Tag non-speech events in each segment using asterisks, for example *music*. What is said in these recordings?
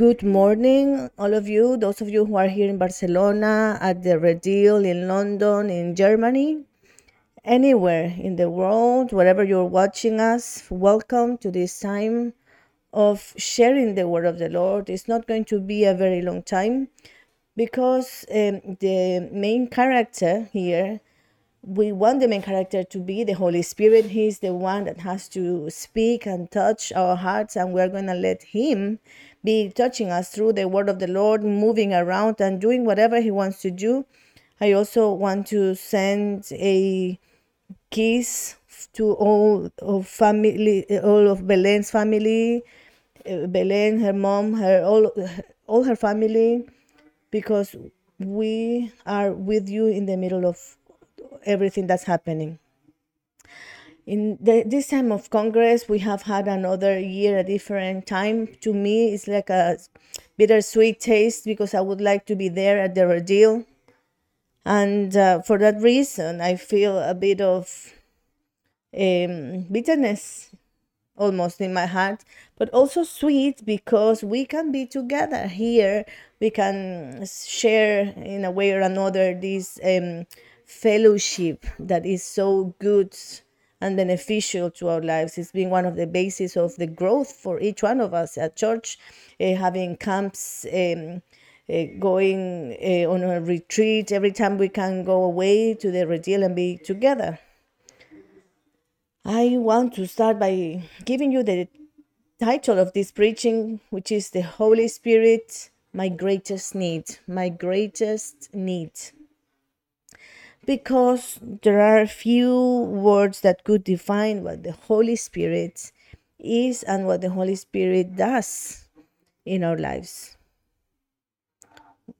Good morning, all of you, those of you who are here in Barcelona, at the Redil, in London, in Germany, anywhere in the world, wherever you're watching us. Welcome to this time of sharing the word of the Lord. It's not going to be a very long time because um, the main character here we want the main character to be the Holy Spirit. He's the one that has to speak and touch our hearts, and we're going to let Him be touching us through the word of the Lord, moving around and doing whatever He wants to do. I also want to send a kiss to all of family, all of Belen's family, uh, Belen, her mom, her all, all her family, because we are with you in the middle of everything that's happening. In the, this time of Congress, we have had another year, a different time. To me, it's like a bittersweet taste because I would like to be there at the ordeal. And uh, for that reason, I feel a bit of um, bitterness almost in my heart, but also sweet because we can be together here. We can share in a way or another this um, fellowship that is so good and beneficial to our lives. It's been one of the bases of the growth for each one of us at church, uh, having camps. Um, uh, going uh, on a retreat every time we can go away to the retreat and be together. I want to start by giving you the title of this preaching, which is The Holy Spirit, My Greatest Need. My Greatest Need because there are few words that could define what the Holy Spirit is and what the Holy Spirit does in our lives.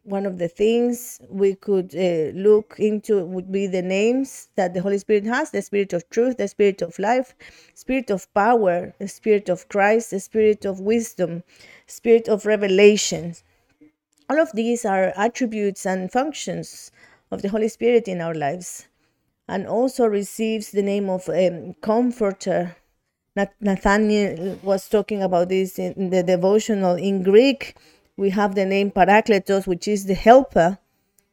One of the things we could uh, look into would be the names that the Holy Spirit has the Spirit of truth, the Spirit of life, Spirit of power, the Spirit of Christ, the Spirit of wisdom, Spirit of revelation. All of these are attributes and functions of the Holy Spirit in our lives, and also receives the name of um, Comforter. Nathaniel was talking about this in the devotional. In Greek, we have the name Parakletos, which is the helper,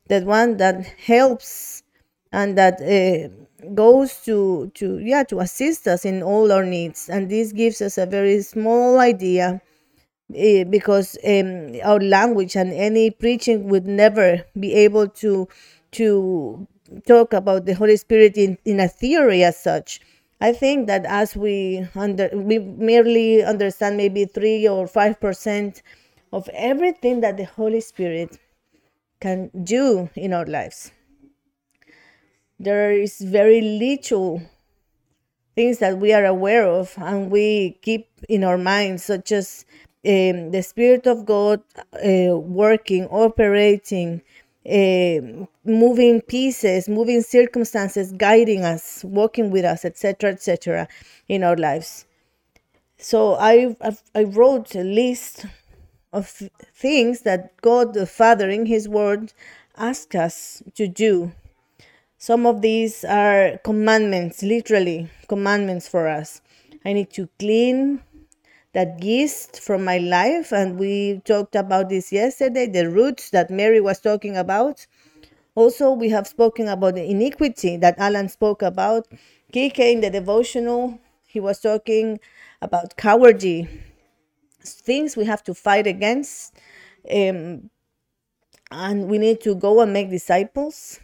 that one that helps and that uh, goes to to yeah to assist us in all our needs. And this gives us a very small idea uh, because um, our language and any preaching would never be able to to talk about the Holy Spirit in, in a theory as such. I think that as we under we merely understand maybe three or five percent of everything that the Holy Spirit can do in our lives. There is very little things that we are aware of and we keep in our minds, such as um, the Spirit of God uh, working, operating, uh, moving pieces, moving circumstances, guiding us, walking with us, etc., etc., in our lives. So I I wrote a list of things that God the Father in His Word asks us to do. Some of these are commandments, literally commandments for us. I need to clean that yeast from my life. And we talked about this yesterday the roots that Mary was talking about. Also, we have spoken about the iniquity that Alan spoke about. Kike in the devotional, he was talking about cowardly things we have to fight against. Um, and we need to go and make disciples.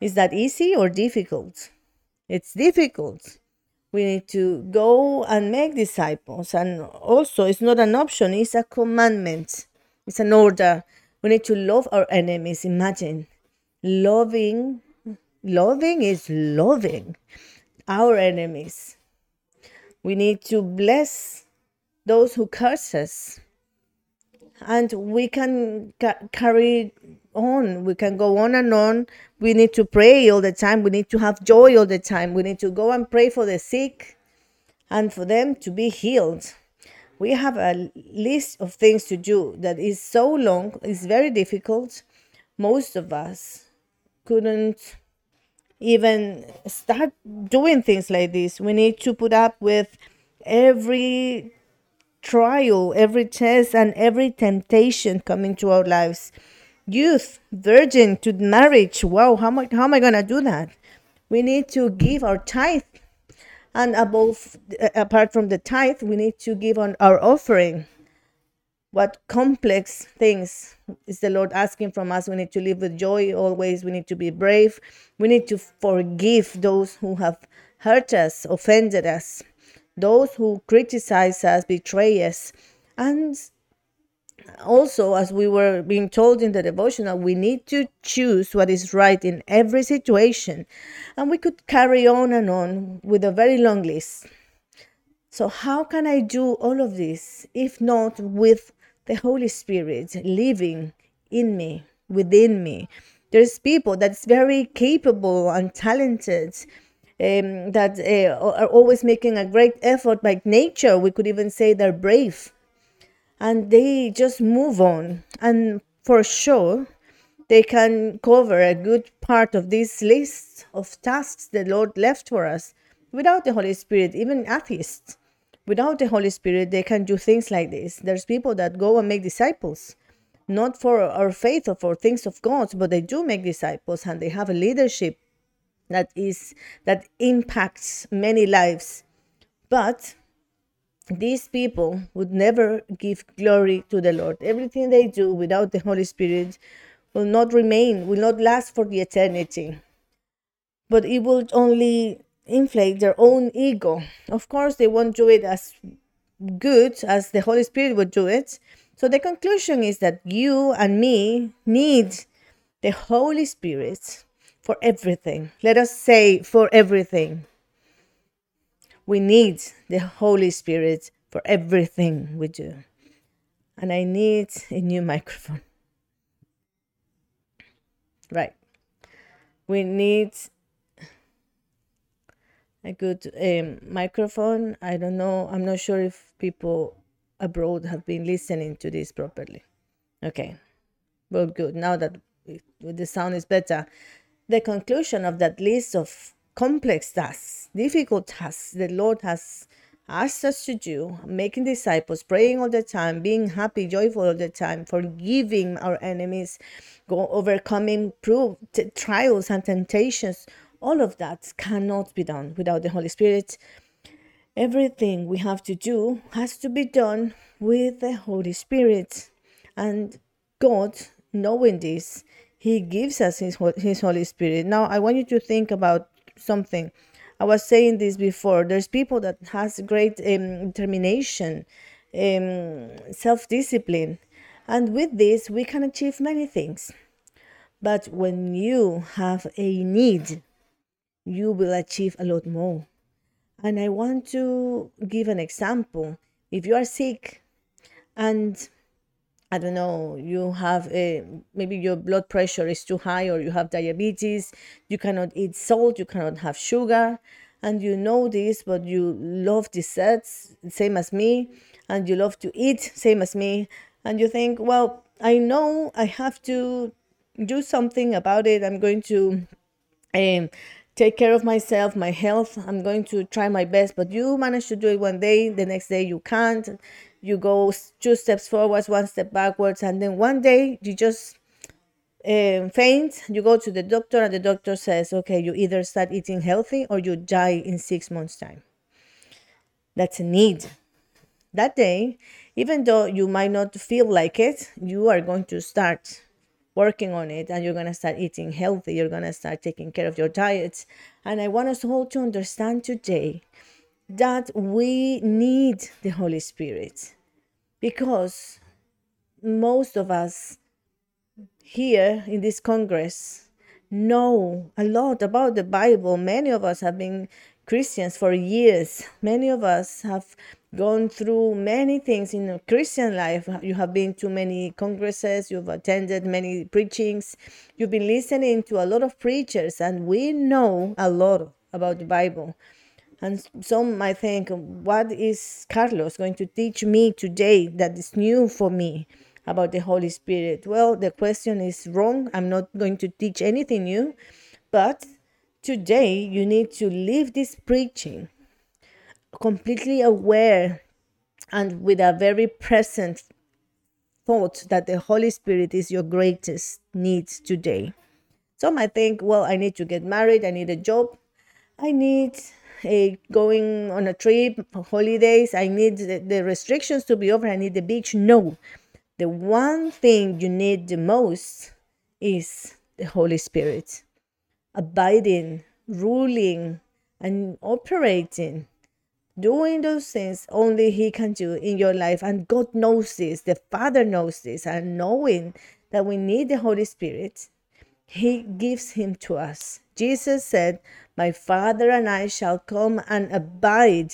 Is that easy or difficult? It's difficult we need to go and make disciples. And also it's not an option it's a commandment. It's an order. We need to love our enemies. Imagine. Loving loving is loving our enemies. We need to bless those who curse us. And we can ca- carry on. We can go on and on. We need to pray all the time. We need to have joy all the time. We need to go and pray for the sick and for them to be healed. We have a list of things to do that is so long, it's very difficult. Most of us couldn't even start doing things like this. We need to put up with every trial, every test, and every temptation coming to our lives. Youth, virgin to marriage. Wow, how, am I, how am I to do that? We need to give our tithe. And above, uh, apart from the tithe, we need to give on our offering. What complex things is the Lord asking from us? We need to live with joy always. We need to be brave. We need to forgive those who have hurt us, offended us those who criticize us, betray us. And also, as we were being told in the devotional, we need to choose what is right in every situation. And we could carry on and on with a very long list. So, how can I do all of this if not with the Holy Spirit living in me, within me? There's people that's very capable and talented um, that uh, are always making a great effort by nature. We could even say they're brave. And they just move on. And for sure, they can cover a good part of this list of tasks the Lord left for us without the Holy Spirit, even atheists. Without the Holy Spirit, they can do things like this. There's people that go and make disciples, not for our faith or for things of God, but they do make disciples and they have a leadership that is that impacts many lives but these people would never give glory to the lord everything they do without the holy spirit will not remain will not last for the eternity but it will only inflate their own ego of course they won't do it as good as the holy spirit would do it so the conclusion is that you and me need the holy spirit for everything. Let us say for everything. We need the Holy Spirit for everything we do. And I need a new microphone. Right. We need a good um, microphone. I don't know. I'm not sure if people abroad have been listening to this properly. Okay. Well, good. Now that the sound is better, the conclusion of that list of complex tasks, difficult tasks the Lord has asked us to do, making disciples, praying all the time, being happy, joyful all the time, forgiving our enemies, go overcoming proof, trials and temptations, all of that cannot be done without the Holy Spirit. Everything we have to do has to be done with the Holy Spirit. And God, knowing this, he gives us his, his Holy Spirit. Now, I want you to think about something. I was saying this before. There's people that has great um, determination, um, self-discipline, and with this we can achieve many things. But when you have a need, you will achieve a lot more. And I want to give an example. If you are sick and I don't know, you have a, maybe your blood pressure is too high or you have diabetes, you cannot eat salt, you cannot have sugar, and you know this, but you love desserts, same as me, and you love to eat, same as me, and you think, well, I know I have to do something about it. I'm going to um, take care of myself, my health. I'm going to try my best, but you manage to do it one day, the next day you can't you go two steps forwards, one step backwards, and then one day you just um, faint. You go to the doctor, and the doctor says, "Okay, you either start eating healthy or you die in six months' time." That's a need. That day, even though you might not feel like it, you are going to start working on it and you're going to start eating healthy. You're going to start taking care of your diets. And I want us all to understand today that we need the Holy Spirit because most of us here in this Congress know a lot about the Bible. Many of us have been Christians for years. Many of us have gone through many things in a Christian life. You have been to many congresses, you've attended many preachings, you've been listening to a lot of preachers, and we know a lot about the Bible. And some might think, what is Carlos going to teach me today that is new for me about the Holy Spirit? Well, the question is wrong. I'm not going to teach anything new. But today, you need to leave this preaching completely aware and with a very present thought that the Holy Spirit is your greatest need today. Some might think, well, I need to get married, I need a job, I need going on a trip, holidays, I need the, the restrictions to be over, I need the beach. No. The one thing you need the most is the Holy Spirit. Abiding, ruling, and operating. Doing those things only he can do in your life. And god knows this. The father knows this. And knowing that we need the holy spirit he gives him to us jesus said my father and i shall come and abide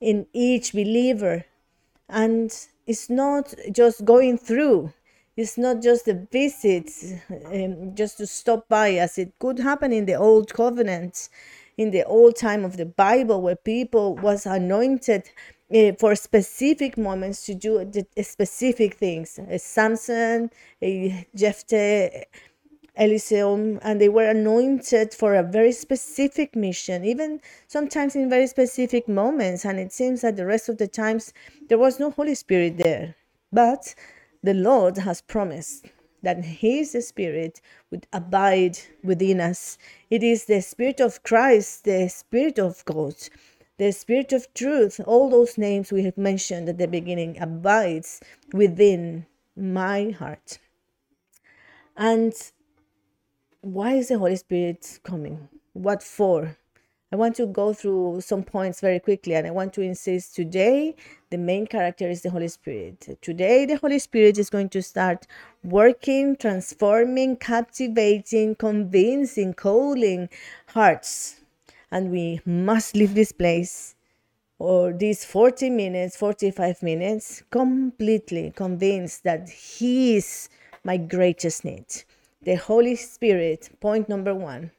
in each believer and it's not just going through it's not just a visit um, just to stop by as it could happen in the old covenant in the old time of the Bible where people was anointed uh, for specific moments to do specific things. Uh, Samson, uh, Jephthah, Elysium, and they were anointed for a very specific mission, even sometimes in very specific moments. And it seems that the rest of the times there was no Holy Spirit there. But the Lord has promised that His Spirit would abide within us. It is the Spirit of Christ, the Spirit of God, the Spirit of truth, all those names we have mentioned at the beginning abides within my heart. And why is the Holy Spirit coming? What for? I want to go through some points very quickly and I want to insist today the main character is the Holy Spirit. Today, the Holy Spirit is going to start working, transforming, captivating, convincing, calling hearts. And we must leave this place or these 40 minutes, 45 minutes, completely convinced that He is my greatest need. The Holy Spirit, point number one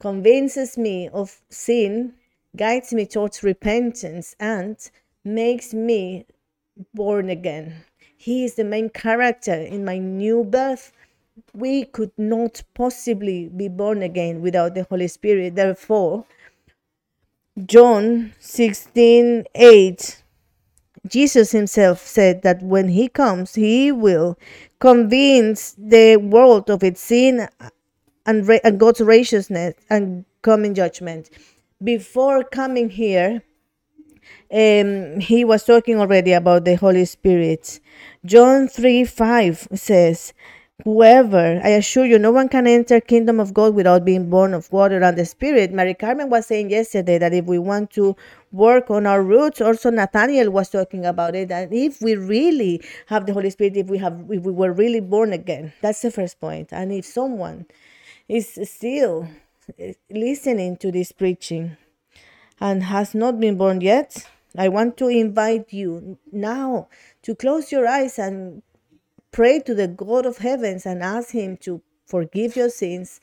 convinces me of sin, guides me towards repentance, and makes me born again. He is the main character in my new birth. We could not possibly be born again without the Holy Spirit. Therefore, John 16 8, Jesus himself said that when he comes, he will convince the world of its sin and, and God's righteousness and coming judgment. Before coming here, um, he was talking already about the Holy Spirit. John 3 5 says, Whoever, I assure you, no one can enter kingdom of God without being born of water and the Spirit. Mary Carmen was saying yesterday that if we want to work on our roots, also Nathaniel was talking about it, that if we really have the Holy Spirit, if we have if we were really born again, that's the first point. And if someone is still eh, listening to this preaching and has not been born yet, I want to invite you now to close your eyes and pray to the God of heavens and ask Him to forgive your sins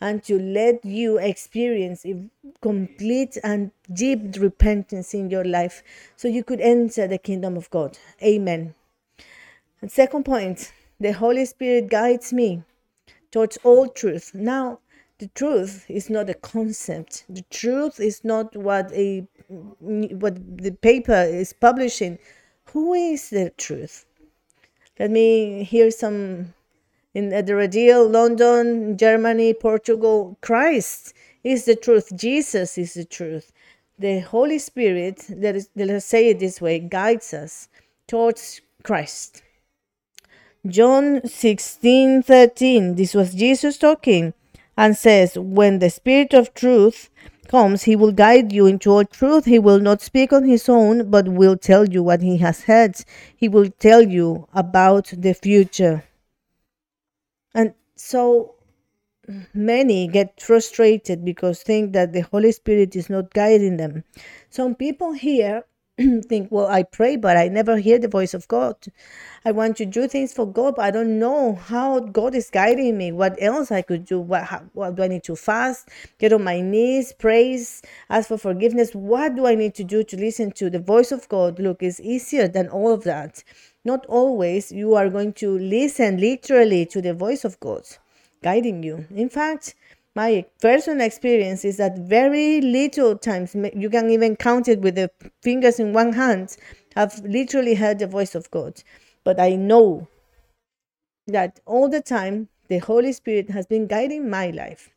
and to let you experience complete and deep repentance in your life so you could enter the kingdom of God. Amen. And second point, the Holy Spirit guides me towards all truth. Now, the truth is not a concept. The truth is not what a what the paper is publishing. Who is the truth? Let me hear some in the radio, London, Germany, Portugal. Christ is the truth. Jesus is the truth. The Holy Spirit, let us, let us say it this way, guides us towards Christ. John 16 13. This was Jesus talking and says, When the Spirit of truth comes, he will guide you into all truth. He will not speak on his own, but will tell you what he has heard. He will tell you about the future. And so many get frustrated because think that the Holy Spirit is not guiding them. Some people here *clears throat* think, well, I pray, but I never hear the voice of God. I want to do things for God, but I don't know how God is guiding me. What else I could do? What, how, what do I need to fast? Get on my knees, praise, ask for forgiveness? What do I need to do to listen to the voice of God? Look, it's easier than all of that. Not always you are going to listen literally to the voice of God guiding you. In fact, my personal experience is that very little times you can even count it with the fingers in one hand i've literally heard the voice of god. But i know that all the time the holy spirit has been guiding my life.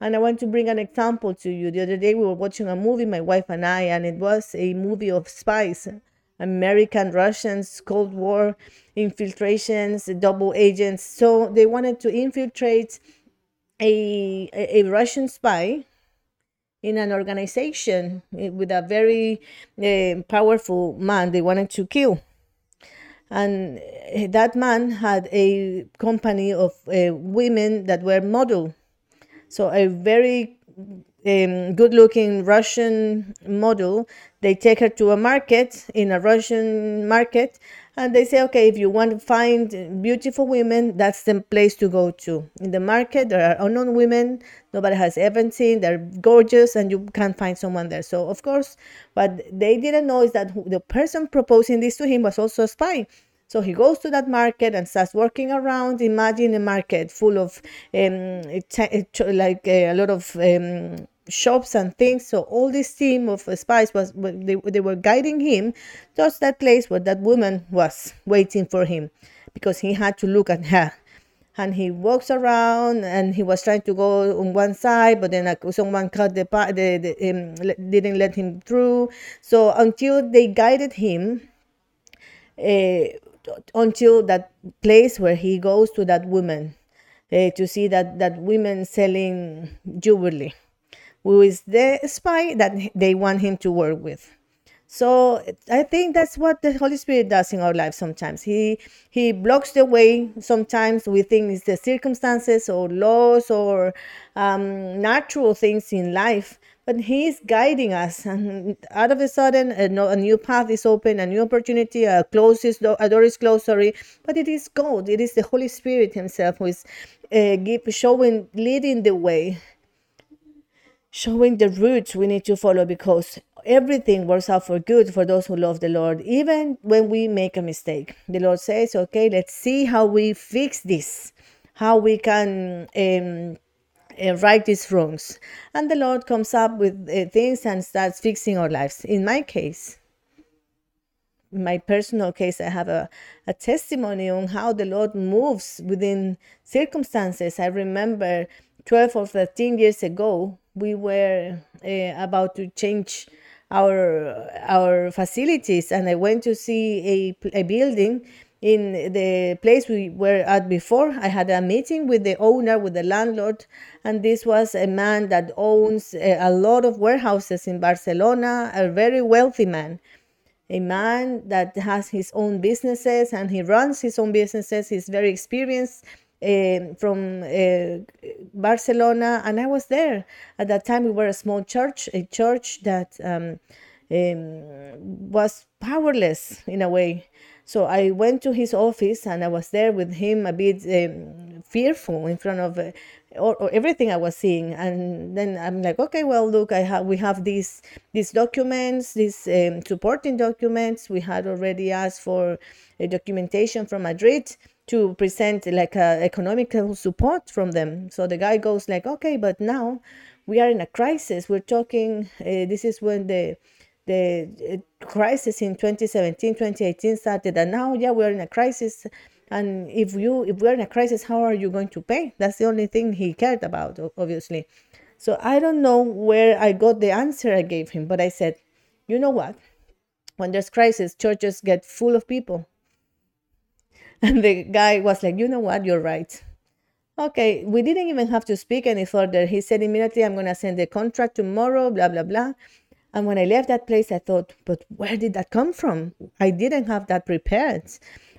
And i want to bring an example to you. The other day we were watching a movie my wife and i and it was a movie of spies american russians cold war infiltrations double agents. So they wanted to infiltrate a, a Russian spy in an organization eh, with a very uh, powerful man they wanted to kill. And eh, that man had a company of uh, women that were model. So a very um, good-looking Russian model. They take her to a market in a Russian market, and they say, okay, if you want to find beautiful women, that's the place to go to. In the market, there are unknown women nobody has ever seen. They're gorgeous, and you can't find someone there. So, of course, what they didn't know is that the person proposing this to him was also a spy. So he goes to that market and starts working around. Imagine a market full of um, like a lot of um, shops and things. So all this team of spies was they, they were guiding him towards that place where that woman was waiting for him because he had to look at her. And he walks around and he was trying to go on one side, but then someone cut the, the, the um, didn't let him through. So until they guided him, uh, until that place where he goes to that woman uh, to see that that woman selling jewelry who is the spy that they want him to work with. So I think that's what the Holy Spirit does in our lives sometimes. He he blocks the way. Sometimes we think it's the circumstances or laws or um, natural things in life, but He is guiding us. *laughs* And out of a sudden, a, new path is open, a new opportunity, a closes a door is closed. Sorry, but it is God. It is the Holy Spirit Himself who is uh, give, showing, leading the way showing the routes we need to follow because everything works out for good for those who love the Lord, even when we make a mistake. The Lord says, okay, let's see how we fix this, how we can. Um, uh, right these wrongs and the lord comes up with uh, things and starts fixing our lives in my case in my personal case i have a, a testimony on how the lord moves within circumstances i remember 12 or 13 years ago we were uh, about to change our our facilities and i went to see a, a building in the place we were at before. I had a meeting with the owner with the landlord and this was a man that owns a, a lot of warehouses in barcelona a very wealthy man. A man that has his own businesses and he runs his own businesses. He's very experienced uh, from uh, Barcelona, and I was there at that time. We were a small church, a church that um, um, was powerless in a way. So I went to his office and I was there with him a bit um, fearful in front of uh, or, or, everything I was seeing. And then I'm like, okay, well, look, I have we have these these documents, these um, supporting documents. We had already asked for a documentation from Madrid to present like a economical support from them. So the guy goes like, okay, but now we are in a crisis. We're talking. Uh, this is when the the uh, crisis in 2017 2018 started and now yeah we're in a crisis and if you if we're in a crisis how are you going to pay that's the only thing he cared about obviously so i don't know where i got the answer i gave him but i said you know what when there's crisis churches get full of people and the guy was like, you know what, you're right. Okay, we didn't even have to speak any further. He said immediately, I'm going to send the contract tomorrow, blah, blah, blah. And when I left that place, I thought, but where did that come from? I didn't have that prepared.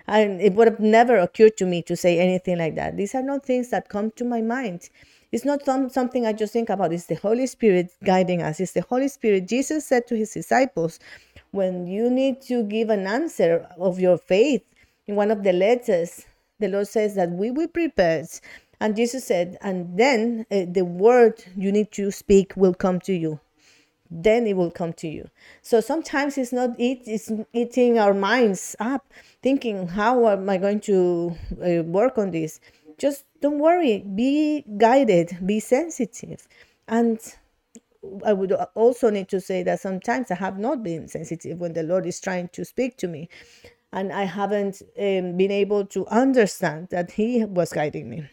And it would have never occurred to me to say anything like that. These are not things that come to my mind. It's not some, something I just think about. It's the Holy Spirit guiding us. It's the Holy Spirit. Jesus said to his disciples, when you need to give an answer of your faith, in one of the letters, the Lord says that we will prepare. And Jesus said, and then uh, the word you need to speak will come to you. Then it will come to you. So sometimes it's not it's eating our minds up, thinking, how am I going to uh, work on this? Just don't worry, be guided, be sensitive. And I would also need to say that sometimes I have not been sensitive when the Lord is trying to speak to me, and I haven't um, been able to understand that He was guiding me.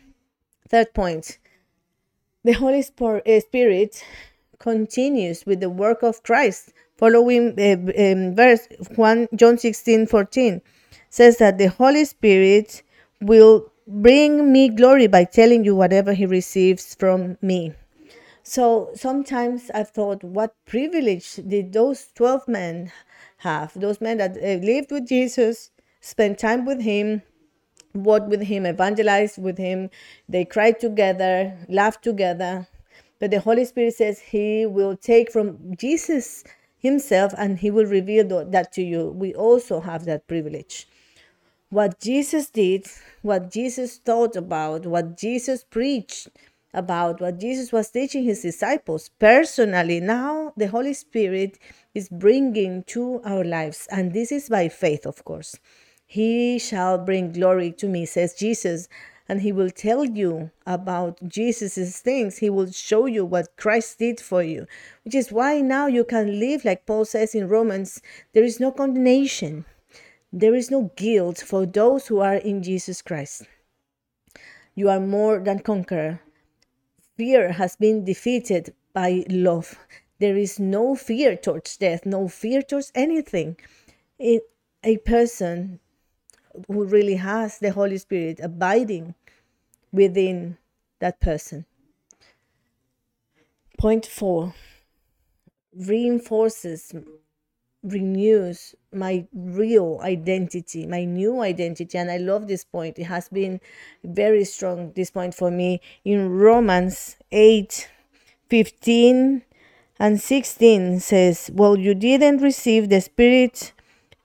Third point the Holy uh, Spirit continues with the work of Christ. Following uh, um, verse 1 John 16 14 says that the Holy Spirit will bring me glory by telling you whatever he receives from me. So sometimes I've thought, what privilege did those 12 men have? Those men that uh, lived with Jesus, spent time with him, walked with him, evangelized with him, they cried together, laughed together. But the Holy Spirit says he will take from Jesus himself and he will reveal that to you. We also have that privilege. What Jesus did, what Jesus thought about, what Jesus preached, about what Jesus was teaching his disciples personally. Now the Holy Spirit is bringing to our lives, and this is by faith, of course. He shall bring glory to me, says Jesus, and he will tell you about Jesus' things. He will show you what Christ did for you, which is why now you can live like Paul says in Romans there is no condemnation, there is no guilt for those who are in Jesus Christ. You are more than conqueror fear has been defeated by love. There is no fear towards death, no fear towards anything. A person who really has the Holy Spirit abiding within that person. Point four reinforces renews my real identity, my new identity. And I love this point. It has been very strong, this point for me in Romans 8 15 and 16 says, Well, you didn't receive the spirit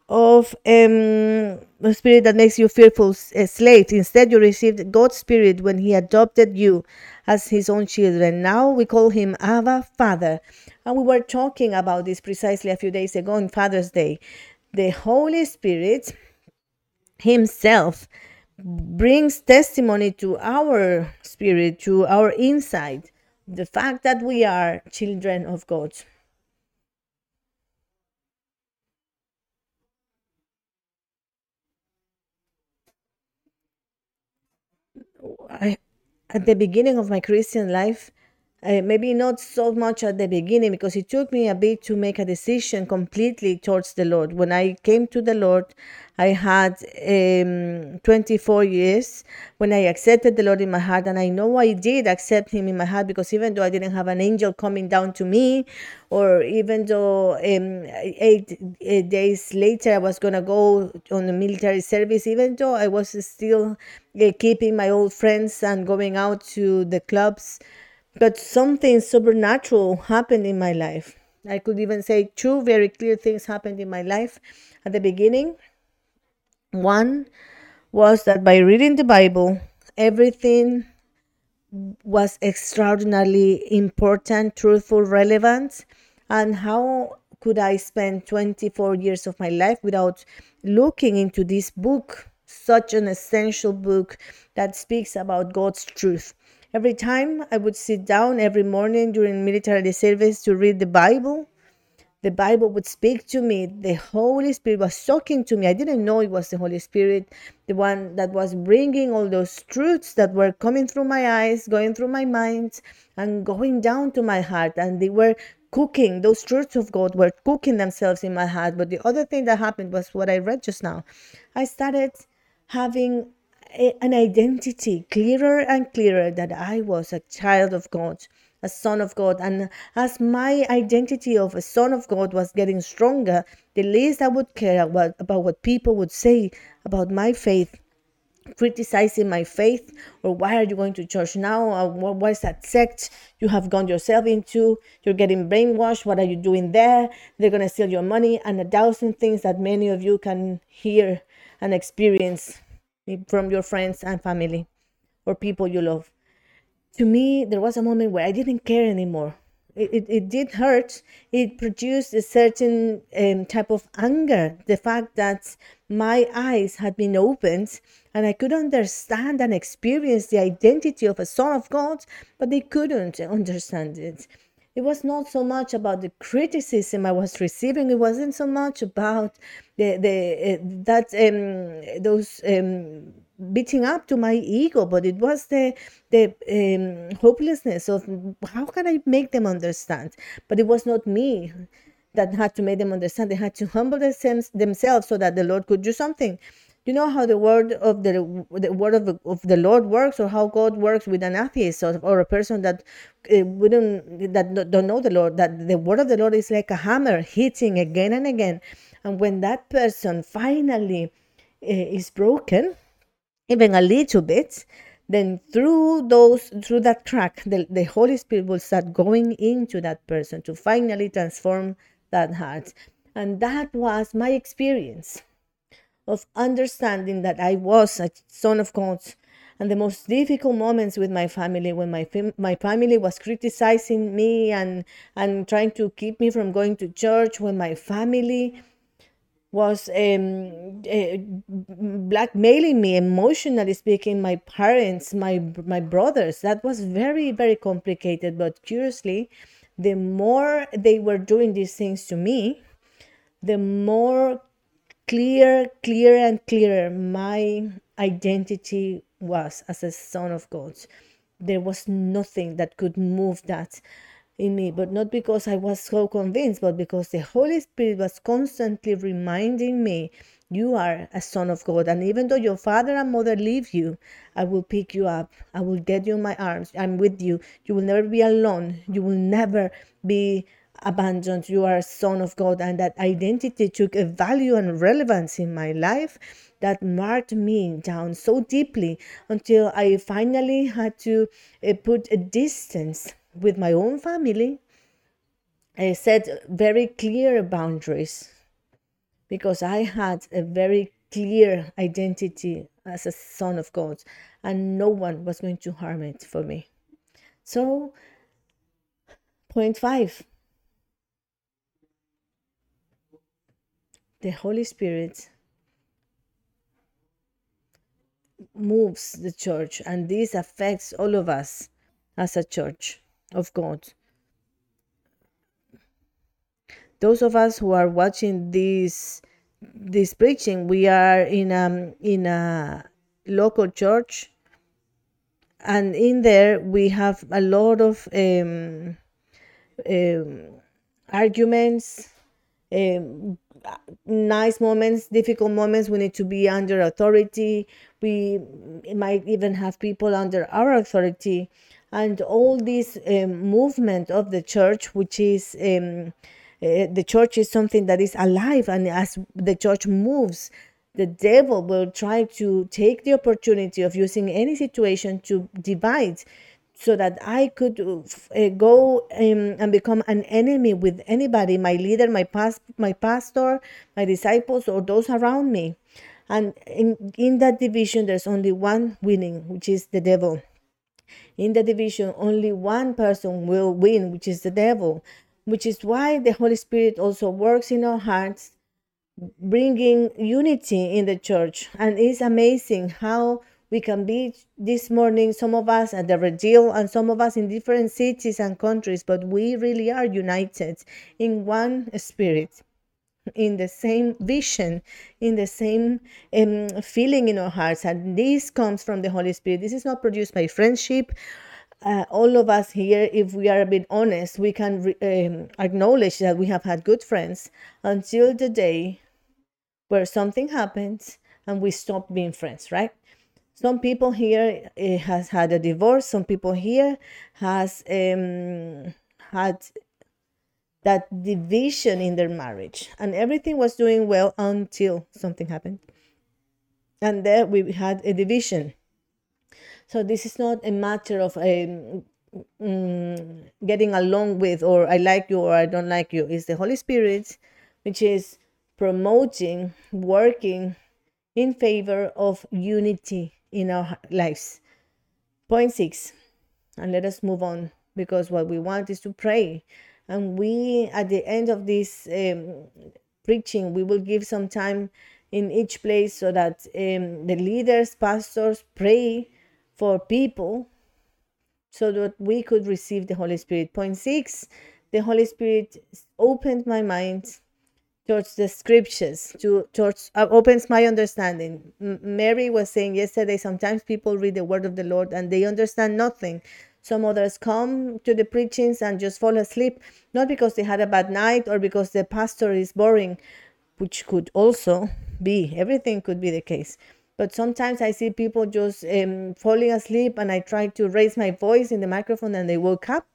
of um, the spirit that makes you fearful uh, slaves. Instead, you received God's spirit when He adopted you as His own children. Now we call Him Abba Father. And we were talking about this precisely a few days ago on Father's Day. The Holy Spirit Himself brings testimony to our spirit, to our inside, the fact that we are children of God. I, at the beginning of my Christian life, uh, maybe not so much at the beginning because it took me a bit to make a decision completely towards the Lord. When I came to the Lord, I had um, 24 years when I accepted the Lord in my heart, and I know I did accept Him in my heart because even though I didn't have an angel coming down to me, or even though um, eight, eight days later I was gonna go on the military service, even though I was still uh, keeping my old friends and going out to the clubs but something supernatural happened in my life. I could even say two very clear things happened in my life at the beginning. One was that by reading the Bible, everything was extraordinarily important, truthful, relevant. And how could I spend 24 years of my life without looking into this book, such an essential book that speaks about God's truth? Every time I would sit down every morning during military service to read the Bible, the Bible would speak to me. The Holy Spirit was talking to me. I didn't know it was the Holy Spirit, the one that was bringing all those truths that were coming through my eyes, going through my mind, and going down to my heart. And they were cooking, those truths of God were cooking themselves in my heart. But the other thing that happened was what I read just now. I started having an identity clearer and clearer that I was a child of God, a son of God. And as my identity of a son of God was getting stronger, the least I would care about, about what people would say about my faith criticizing my faith or why are you going to church now? Uh, or what is that sect you have gone yourself into? You're getting brainwashed. What are you doing there? They're going to steal your money and a thousand things that many of you can hear and experience from your friends and family or people you love. To me, there was a moment where I didn't care anymore. it, it, it did hurt. It produced a certain um, type of anger. The fact that my eyes had been opened and I could understand and experience the identity of a son of God, but they couldn't understand it. It was not so much about the criticism I was receiving. It wasn't so much about the the uh, that um, those um, beating up to my ego, but it was the the um, hopelessness of how can I make them understand. But it was not me that had to make them understand. They had to humble themselves, themselves so that the Lord could do something. You know how the word of the the word of of the Lord works, or how God works with an atheist or, or a person that uh, wouldn't that don't know the Lord. That the word of the Lord is like a hammer hitting again and again, and when that person finally uh, is broken, even a little bit, then through those through that crack, the, the Holy Spirit will start going into that person to finally transform that heart. And that was my experience of understanding that I was a son of God. And the most difficult moments with my family, when my fam- my family was criticizing me and and trying to keep me from going to church, when my family was um, uh, blackmailing me emotionally speaking my parents my my brothers that was very very complicated but curiously the more they were doing these things to me the more clear, clearer and clearer my identity was as a son of God. There was nothing that could move that in me, but not because I was so convinced, but because the Holy Spirit was constantly reminding me, You are a son of God. And even though your father and mother leave you, I will pick you up. I will get you in my arms. I'm with you. You will never be alone. You will never be abandoned. You are a son of God. And that identity took a value and relevance in my life that marked me down so deeply until I finally had to uh, put a distance with my own family. I set very clear boundaries because I had a very clear identity as a son of God, and no one was going to harm it for me. So, point five the Holy Spirit moves the church, and this affects all of us as a church of God. Those of us who are watching this this preaching, we are in a in a local church, and in there we have a lot of um, um, arguments, um, nice moments, difficult moments. We need to be under authority. We might even have people under our authority. And all this um, movement of the church, which is um, uh, the church is something that is alive, and as the church moves, the devil will try to take the opportunity of using any situation to divide so that I could uh, go um, and become an enemy with anybody, my leader, my past, my pastor, my disciples, or those around me. And in, in that division, there's only one winning, which is the devil. In the division, only one person will win, which is the devil, which is why the Holy Spirit also works in our hearts, bringing unity in the church. And it's amazing how we can be this morning, some of us at the Redil and some of us in different cities and countries, but we really are united in one spirit, in the same vision, in the same um, feeling in our hearts. And this comes from the Holy Spirit. This is not produced by friendship. Uh, all of us here, if we are a bit honest, we can re- um, acknowledge that we have had good friends until the day where something happens and we stop being friends, right? Some people here uh, has had a divorce. Some people here has um, had that division in their marriage. And everything was doing well until something happened. And there we had a division. So this is not a matter of um, getting along with or i like you or i don't like you. It's the holy spirit which is promoting working in favor of unity in our lives. Point six, and let us move on because what we want is to pray. And we, at the end of this um, preaching, we will give some time in each place so that um, the leaders, pastors pray for people so that we could receive the Holy Spirit. Point six, the Holy Spirit opened my mind towards the scriptures to towards uh, opens my understanding. M- mary was saying yesterday sometimes people read the word of the lord and they understand nothing. Some others come to the preachings and just fall asleep not because they had a bad night or because the pastor is boring which could also be everything could be the case. But sometimes i see people just um, falling asleep and i try to raise my voice in the microphone and they woke up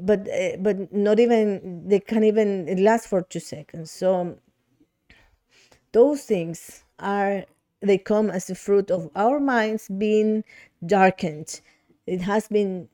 but uh, but not even they can even last for two seconds. So those things are they come as a fruit of our minds being darkened. It has been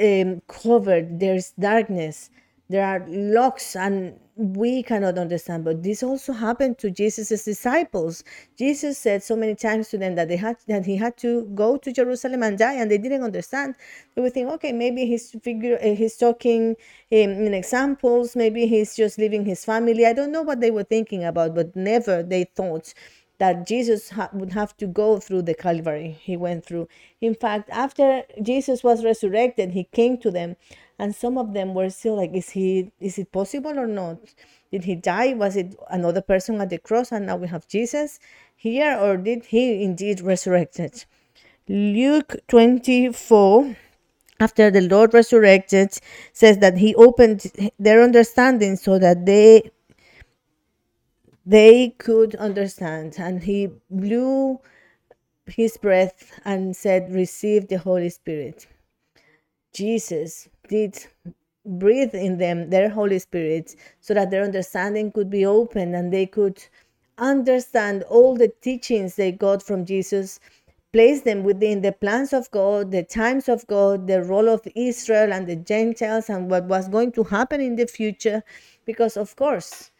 um, covered. There's darkness. There are locks and we cannot understand but this also happened to jesus' disciples. Jesus said so many times to them that they had that he had to go to jerusalem and die and they didn't understand. They would think okay maybe he's figure uh, he's talking um, in examples. Maybe he's just leaving his family. I don't know what they were thinking about but never they thought that Jesus ha- would have to go through the Calvary he went through. In fact, after Jesus was resurrected, he came to them, and some of them were still like, "Is he? Is it possible or not? Did he die? Was it another person at the cross, and now we have Jesus here, or did he indeed resurrected?" Luke twenty four after the Lord resurrected, says that He opened their understanding so that they they could understand, and He blew His breath and said, "Receive the Holy Spirit." Jesus did breathe in them their Holy Spirit so that their understanding could be open and they could understand all the teachings they got from Jesus place them within the plans of God, the times of God, the role of Israel and the Gentiles, and what was going to happen in the future. Because, of course,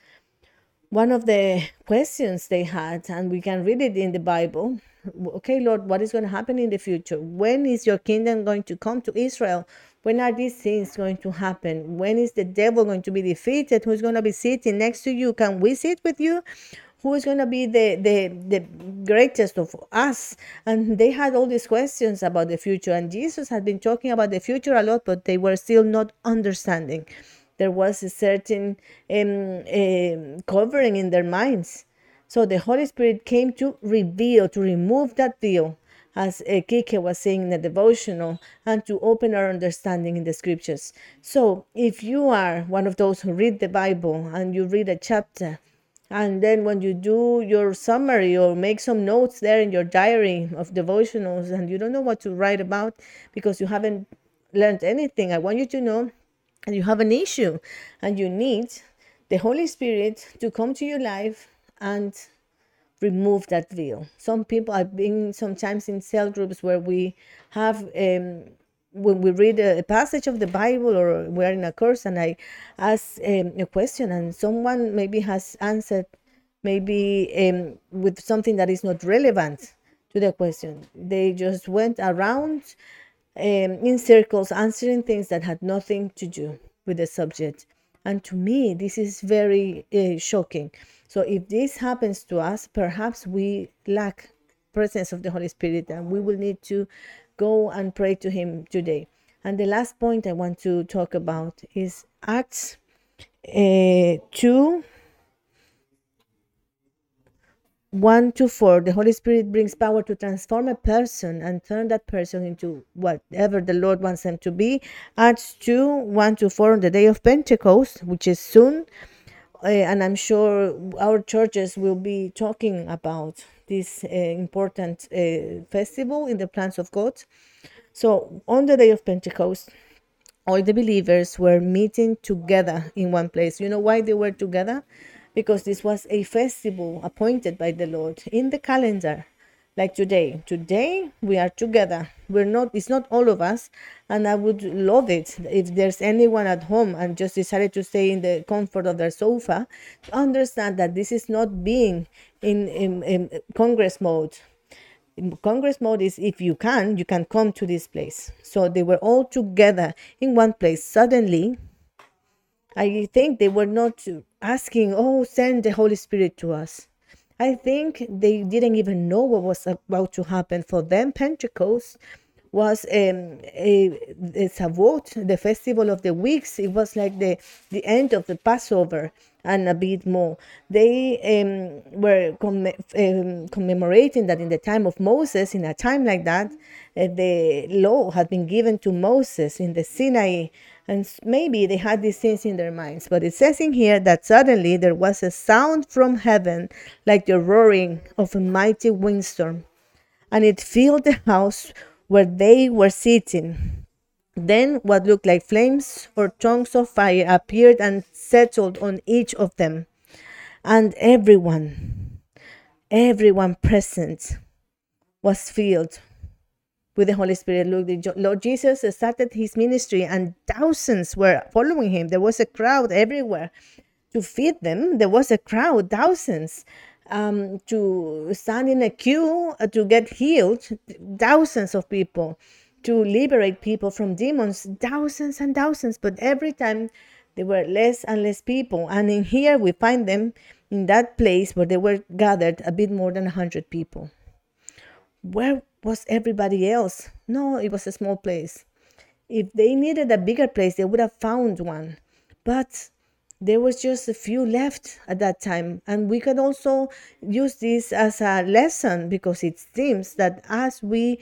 one of the questions they had, and we can read it in the Bible okay, Lord, what is going to happen in the future? When is your kingdom going to come to Israel? When are these things going to happen? When is the devil going to be defeated? Who's going to be sitting next to you? Can we sit with you? who is going to be the, the, the greatest of us? And they had all these questions about the future. And Jesus had been talking about the future a lot, but they were still not understanding. There was a certain um, um, covering in their minds. So the Holy Spirit came to reveal, to remove that veil, as uh, Kike was saying in the devotional, and to open our understanding in the scriptures. So if you are one of those who read the Bible and you read a chapter, and then when you do your summary or make some notes there in your diary of devotionals and you don't know what to write about because you haven't learned anything, I want you to know that you have an issue and you need the Holy Spirit to come to your life and remove that veil. Some people, I've been sometimes in cell groups where we have um, when we read a, passage of the Bible or we're in a course and I ask um, a question and someone maybe has answered maybe um, with something that is not relevant to the question. They just went around um, in circles answering things that had nothing to do with the subject. And to me, this is very uh, shocking. So if this happens to us, perhaps we lack presence of the Holy Spirit and we will need to go and pray to him today. And the last point I want to talk about is Acts uh, 2 1 to 4. The Holy Spirit brings power to transform a person and turn that person into whatever the Lord wants them to be. Acts 2 1 to 4 on the day of Pentecost, which is soon. Uh, and I'm sure our churches will be talking about this uh, important uh, festival in the plans of God. So, on the day of Pentecost, all the believers were meeting together in one place. You know why they were together? Because this was a festival appointed by the Lord in the calendar, like today. Today we are together. We're not, it's not all of us. And I would love it if there's anyone at home and just decided to stay in the comfort of their sofa to understand that this is not being in, in, in Congress mode Congress mode is if you can, you can come to this place. So they were all together in one place. Suddenly, I think they were not asking, oh, send the Holy Spirit to us. I think they didn't even know what was about to happen. For them, Pentecost was um, a, a Shavuot, the festival of the weeks. It was like the, the end of the Passover and a bit more. They um, were um, commemorating that in the time of Moses, in a time like that, uh, the law had been given to Moses in the Sinai, and maybe they had these things in their minds. But it says in here that suddenly there was a sound from heaven like the roaring of a mighty windstorm, and it filled the house where they were sitting. Then what looked like flames or tongues of fire appeared and settled on each of them. And everyone, everyone present was filled with the Holy Spirit. Look, the Lord Jesus started his ministry and thousands were following him. There was a crowd everywhere to feed them. There was a crowd, thousands um, to stand in a queue uh, to get healed, thousands of people, to liberate people from demons, thousands and thousands. But every time there were less and less people. And in here we find them in that place where they were gathered a bit more than 100 people. Where was everybody else? No, it was a small place. If they needed a bigger place, they would have found one. But there was just a few left at that time. And we can also use this as a lesson because it seems that as we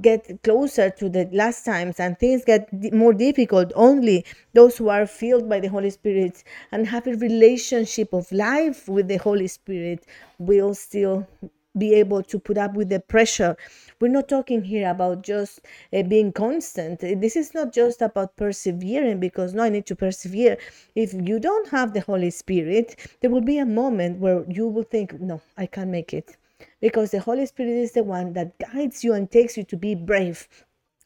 get closer to the last times and things get more difficult only those who are filled by the holy spirit and have a relationship of life with the holy spirit will still be able to put up with the pressure we're not talking here about just uh, being constant. This is not just about persevering because no, I need to persevere. If you don't have the Holy Spirit, there will be a moment where you will think, no, I can't make it. Because the Holy Spirit is the one that guides you and takes you to be brave.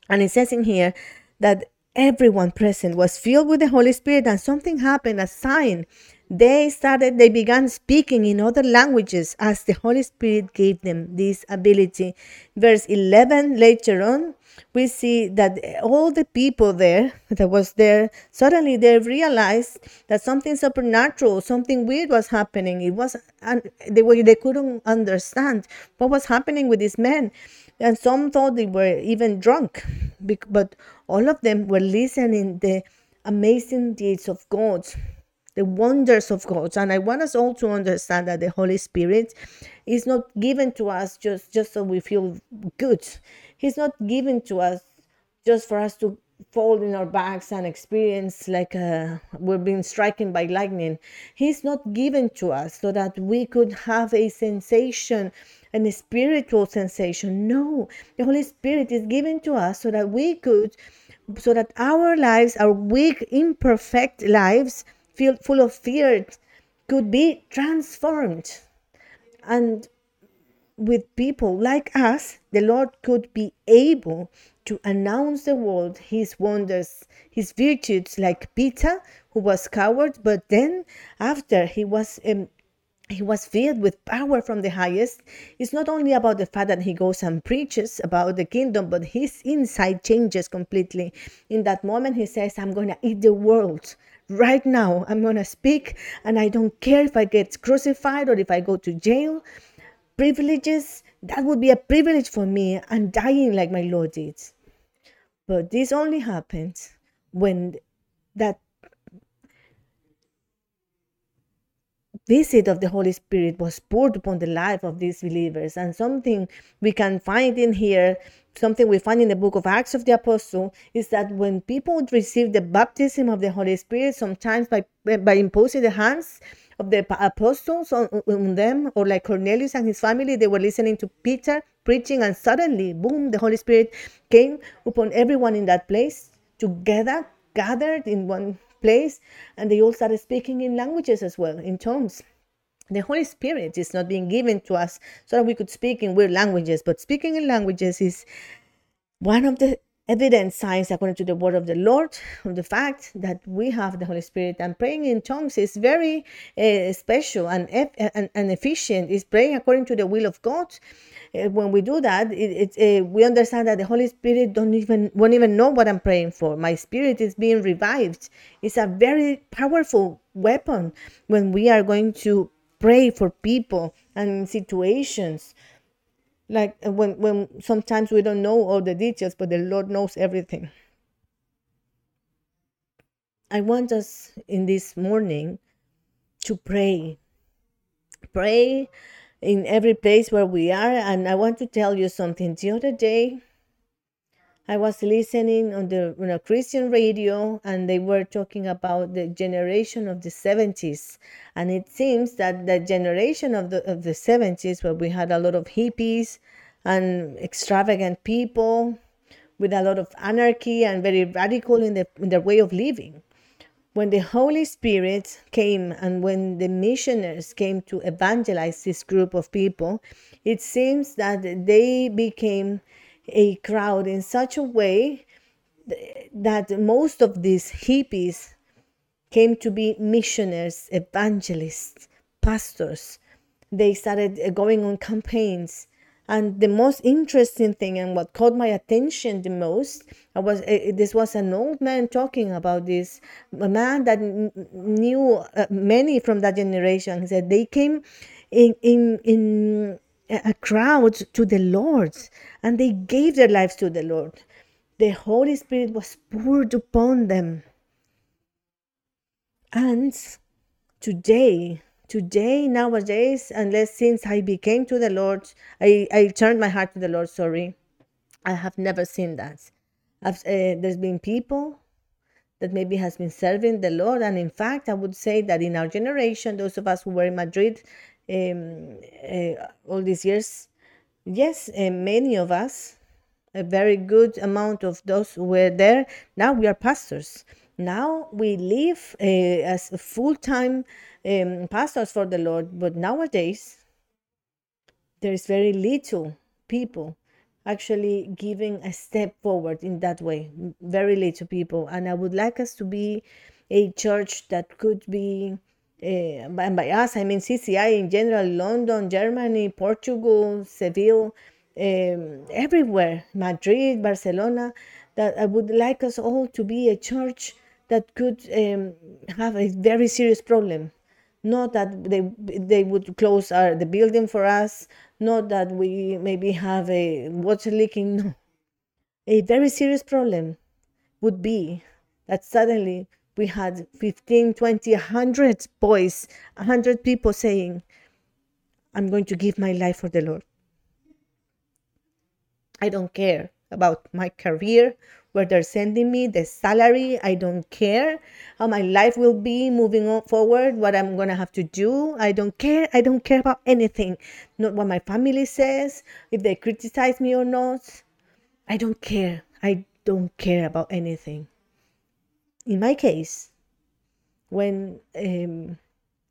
And it says in here that everyone present was filled with the Holy Spirit and something happened, a sign they started they began speaking in other languages as the holy spirit gave them this ability. Verse 11 later on we see that all the people there *laughs* that was there suddenly they realized that something supernatural something weird was happening. It was and they were they couldn't understand what was happening with these men. And some thought they were even drunk but all of them were listening the amazing deeds of god the wonders of God. And I want us all to understand that the Holy Spirit is not given to us just, just so we feel good. He's not given to us just for us to fall in our backs and experience like uh, we're being stricken by lightning. He's not given to us so that we could have a sensation a spiritual sensation. No, the Holy Spirit is given to us so that we could, so that our lives, our weak, imperfect lives, full of fear could be transformed and with people like us the lord could be able to announce the world his wonders his virtues like peter who was coward but then after he was um, he was filled with power from the highest. It's not only about the fact that he goes and preaches about the kingdom, but his inside changes completely. In that moment, he says, I'm going to eat the world right now. I'm going to speak, and I don't care if I get crucified or if I go to jail. Privileges, that would be a privilege for me, and dying like my Lord did. But this only happens when that visit of the Holy Spirit was poured upon the life of these believers. And something we can find in here, something we find in the book of Acts of the Apostle, is that when people receive the baptism of the Holy Spirit, sometimes by, by imposing the hands of the apostles on, on them, or like Cornelius and his family, they were listening to Peter preaching, and suddenly, boom, the Holy Spirit came upon everyone in that place together, gathered in one place and they all started speaking in languages as well in tongues. The holy spirit is not being given to us so that we could speak in weird languages but speaking in languages is one of the evident signs according to the word of the Lord of the fact that we have the Holy Spirit and praying in tongues is very uh, special and, and, and efficient. Is praying according to the will of God. Uh, when we do that, it, it uh, we understand that the Holy Spirit don't even won't even know what I'm praying for. My spirit is being revived. It's a very powerful weapon when we are going to pray for people and situations like uh, when when sometimes we don't know all the details but the lord knows everything. I want us in this morning to pray. Pray in every place where we are and i want to tell you something. The other day I was listening on the Christian radio and they were talking about the generation of the 70s and it seems that the generation of the of the 70s where we had a lot of hippies and extravagant people with a lot of anarchy and very radical in, the, in their way of living. When the Holy Spirit came and when the missionaries came to evangelize this group of people, it seems that they became a crowd in such a way that most of these hippies came to be missionaries, evangelists, pastors. They started going on campaigns. And the most interesting thing and what caught my attention the most was uh, this was an old man talking about this a man that knew uh, many from that generation. He said they came in in in a crowd to the Lord and they gave their lives to the Lord. The Holy Spirit was poured upon them. And today, today, nowadays, unless since I became to the Lord, I, I turned my heart to the Lord, sorry, I have never seen that. Uh, there's been people that maybe has been serving the Lord. And in fact, I would say that in our generation, those of us who were in Madrid um, uh, all these years, yes, uh, many of us, a very good amount of those who were there, now we are pastors. Now we live uh, as full time um, pastors for the Lord, but nowadays there is very little people actually giving a step forward in that way. Very little people. And I would like us to be a church that could be uh, and by us, I mean CCI in general, London, Germany, Portugal, Seville, um, everywhere, Madrid, Barcelona, that I would like us all to be a church that could um, have a very serious problem. Not that they they would close our, the building for us, not that we maybe have a water leaking. No, a very serious problem would be that suddenly we had 15 20 100 boys 100 people saying i'm going to give my life for the lord. I don't care about my career where they're sending me the salary i don't care how my life will be moving on forward what i'm going to have to do i don't care i don't care about anything. Not what my family says if they criticize me or not i don't care i don't care about anything in my case, when um,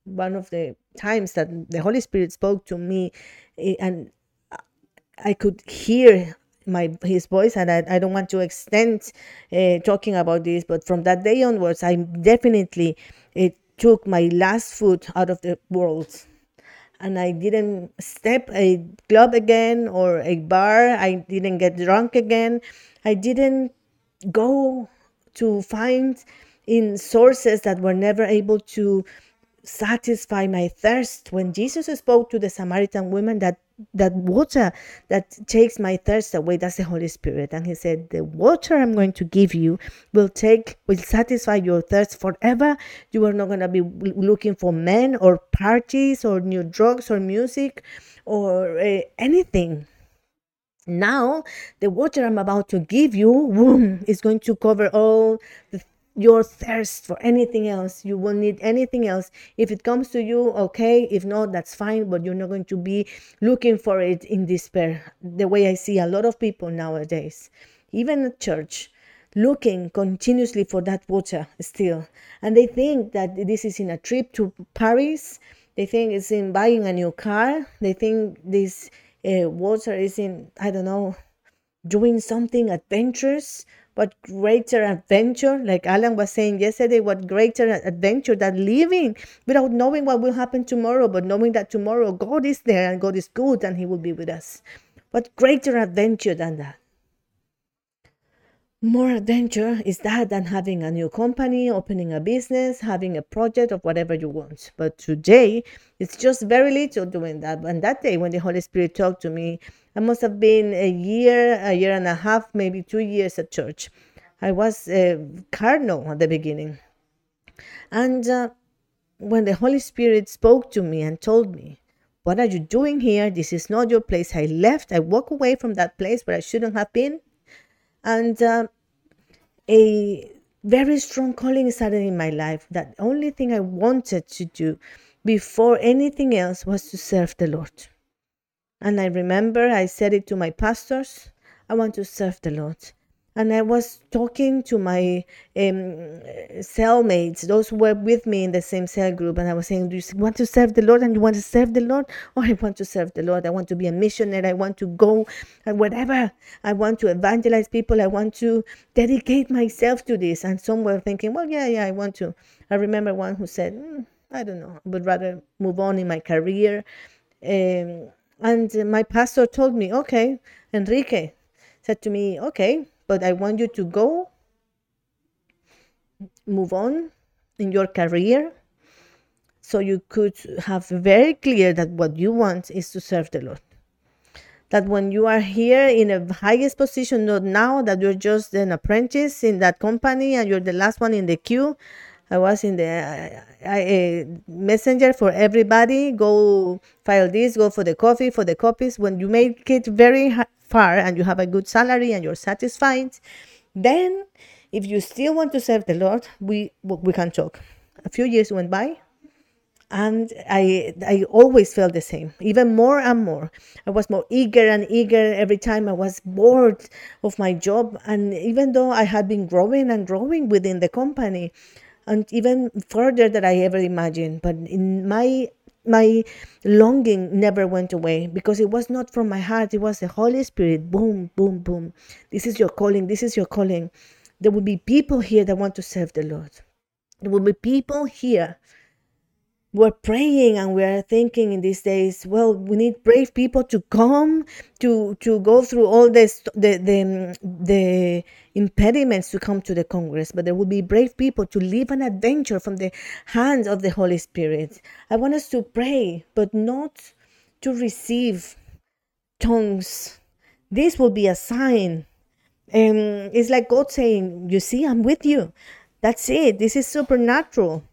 one of the times that the Holy Spirit spoke to me, eh, and I could hear my his voice, and I, I don't want to extend uh, talking about this, but from that day onwards, I definitely it took my last foot out of the world and I didn't step a club again or a bar. I didn't get drunk again. I didn't go to find in sources that were never able to satisfy my thirst. When jesus spoke to the samaritan woman that that water that takes my thirst away that's the holy spirit. And he said the water i'm going to give you will take will satisfy your thirst forever. You are not going to be looking for men or parties or new drugs or music or uh, anything now the water i'm about to give you boom, is going to cover all the, your thirst for anything else. You won't need anything else. If it comes to you okay. If not that's fine but you're not going to be looking for it in despair. The way i see a lot of people nowadays even at church looking continuously for that water still. And they think that this is in a trip to paris. They think it's in buying a new car. They think this uh, water is in i don't know doing something adventurous what greater adventure like alan was saying yesterday what greater adventure than living without knowing what will happen tomorrow but knowing that tomorrow god is there and god is good and he will be with us. What greater adventure than that more adventure is that than having a new company, opening a business, having a project, or whatever you want. But today, it's just very little doing that. And that day, when the Holy Spirit talked to me, I must have been a year, a year and a half, maybe two years at church. I was a cardinal at the beginning. And uh, when the Holy Spirit spoke to me and told me, What are you doing here? This is not your place. I left. I walked away from that place where I shouldn't have been and uh, a very strong calling started in my life that the only thing i wanted to do before anything else was to serve the lord. And i remember i said it to my pastors i want to serve the lord and I was talking to my um, cellmates, those who were with me in the same cell group, and I was saying, "Do you want to serve the Lord? And you want to serve the Lord? *laughs* Oh, I want to serve the Lord. I want to be a missionary. I want to go and whatever. I want to evangelize people. I want to dedicate myself to this." And some were thinking, "Well, yeah, yeah, I want to." I remember one who said, mm, "I don't know. I would rather move on in my career." Um, and my pastor told me, "Okay, Enrique." Said to me, "Okay." But I want you to go, move on in your career, so you could have very clear that what you want is to serve the Lord. That when you are here in a highest position, not now that you're just an apprentice in that company and you're the last one in the queue. I was in the uh, messenger for everybody. Go file this, go for the coffee, for the copies. When you make it very far and you have a good salary and you're satisfied, then if you still want to serve the Lord, we we can talk. A few years went by, and I I always felt the same, even more and more. I was more eager and eager every time I was bored of my job, and even though I had been growing and growing within the company, and even further than I ever imagined, but in my my longing never went away because it was not from my heart. It was the holy spirit. Boom boom boom. This is your calling. This is your calling. There will be people here that want to serve the lord. There will be people here. We're praying and we're thinking in these days well we need brave people to come to to go through all this the the, the impediments to come to the congress but there will be brave people to live an adventure from the hands of the holy spirit. I want us to pray but not to receive tongues. This will be a sign. Um, it's like god saying you see i'm with you. That's it. This is supernatural.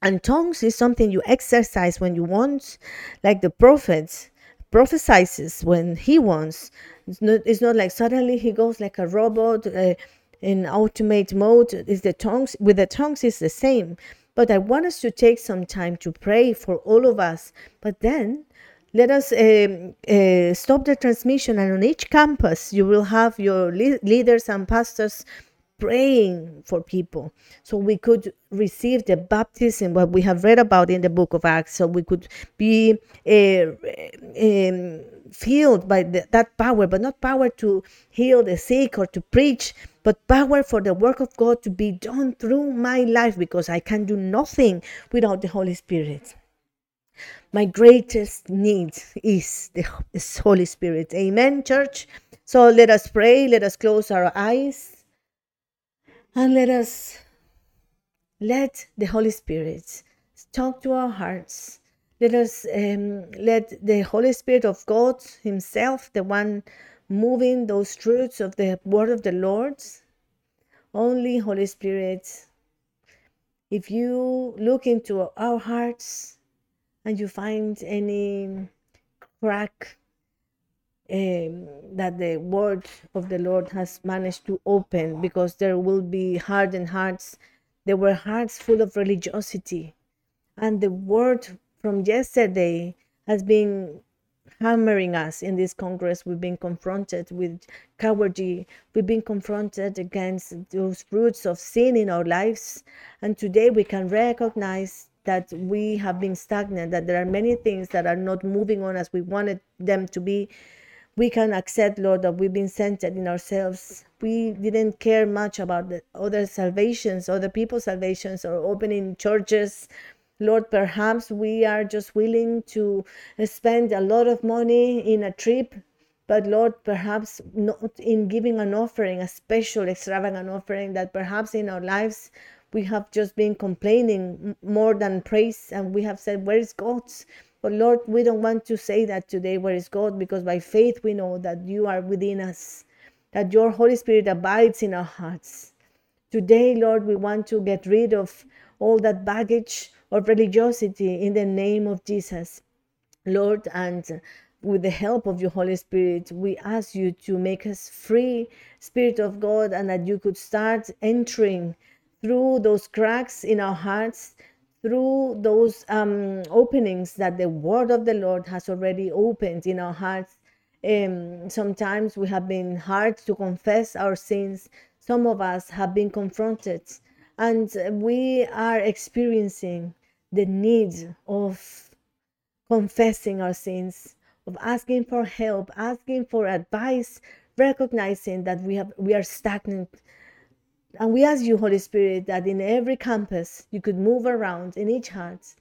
And tongues is something you exercise when you want, like the prophet prophesizes when he wants. It's not, it's not like suddenly he goes like a robot uh, in automate mode. Is the tongues with the tongues is the same. But I want us to take some time to pray for all of us. But then let us uh, uh, stop the transmission, and on each campus you will have your le- leaders and pastors praying for people. So we could receive the baptism what we have read about in the book of acts. So we could be uh, um, filled by the, that power but not power to heal the sick or to preach but power for the work of god to be done through my life because i can do nothing without the holy spirit. My greatest need is the holy spirit. Amen church? So let us pray. Let us close our eyes and let us let the Holy Spirit talk to our hearts. Let us um, let the Holy Spirit of God Himself, the one moving those truths of the word of the Lord, only Holy Spirit, if you look into our hearts and you find any crack um, that the word of the Lord has managed to open because there will be hardened hearts. There were hearts full of religiosity. And the word from yesterday has been hammering us in this Congress. We've been confronted with cowardice. We've been confronted against those roots of sin in our lives. And today we can recognize that we have been stagnant, that there are many things that are not moving on as we wanted them to be we can accept, Lord, that we've been centered in ourselves. We didn't care much about the other salvations, other people's salvations, or opening churches. Lord, perhaps we are just willing to spend a lot of money in a trip, but Lord, perhaps not in giving an offering, a special, extravagant offering that perhaps in our lives we have just been complaining more than praise, and we have said, Where is God's? But Lord, we don't want to say that today, where is God? Because by faith we know that you are within us, that your Holy Spirit abides in our hearts. Today, Lord, we want to get rid of all that baggage of religiosity in the name of Jesus. Lord, and with the help of your Holy Spirit, we ask you to make us free, Spirit of God, and that you could start entering through those cracks in our hearts through those um, openings that the word of the Lord has already opened in our hearts. Um, sometimes we have been hard to confess our sins. Some of us have been confronted, and we are experiencing the need of confessing our sins, of asking for help, asking for advice, recognizing that we have we are stagnant and we ask you, Holy Spirit, that in every campus you could move around in each heart.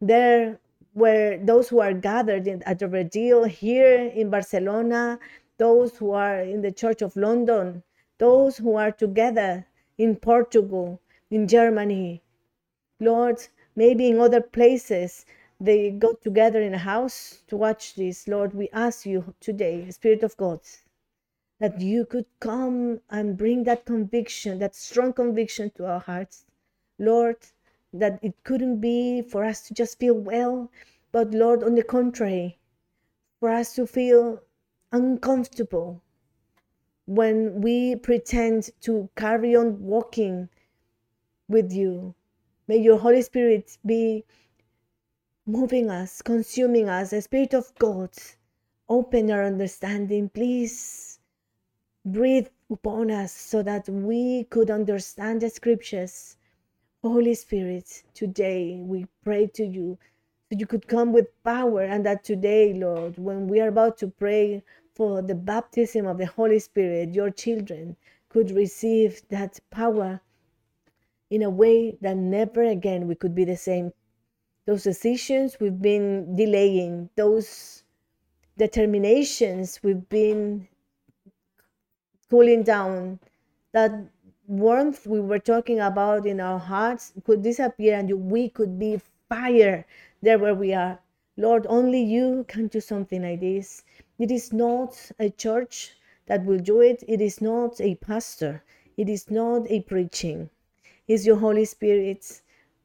There were those who are gathered in, at Redil here in Barcelona, those who are in the Church of London, those who are together in Portugal, in Germany. Lord, maybe in other places they got together in a house to watch this. Lord, we ask you today, Spirit of God, that you could come and bring that conviction, that strong conviction to our hearts. Lord, that it couldn't be for us to just feel well, but Lord, on the contrary, for us to feel uncomfortable when we pretend to carry on walking with you. May your Holy Spirit be moving us, consuming us, the Spirit of God. Open our understanding, please breathe upon us so that we could understand the scriptures. Holy Spirit, today we pray to you that you could come with power and that today, Lord, when we are about to pray for the baptism of the Holy Spirit, your children could receive that power in a way that never again we could be the same. Those decisions we've been delaying, those determinations we've been cooling down, that warmth we were talking about in our hearts could disappear and we could be fire there where we are. Lord, only you can do something like this. It is not a church that will do it, it is not a pastor, it is not a preaching. It's your Holy Spirit.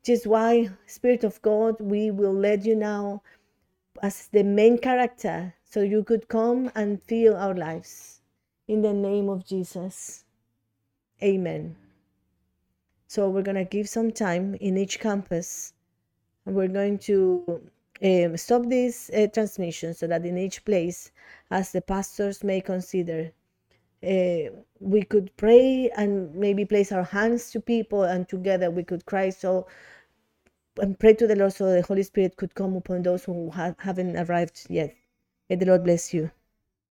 Is why, Spirit of God, we will let you now as the main character so you could come and fill our lives in the name of Jesus. Amen. So we're going to give some time in each campus and we're going to um, stop this uh, transmission so that in each place, as the pastors may consider, uh, we could pray and maybe place our hands to people and together we could cry so and pray to the Lord so the Holy Spirit could come upon those who ha- haven't arrived yet. May the Lord bless you.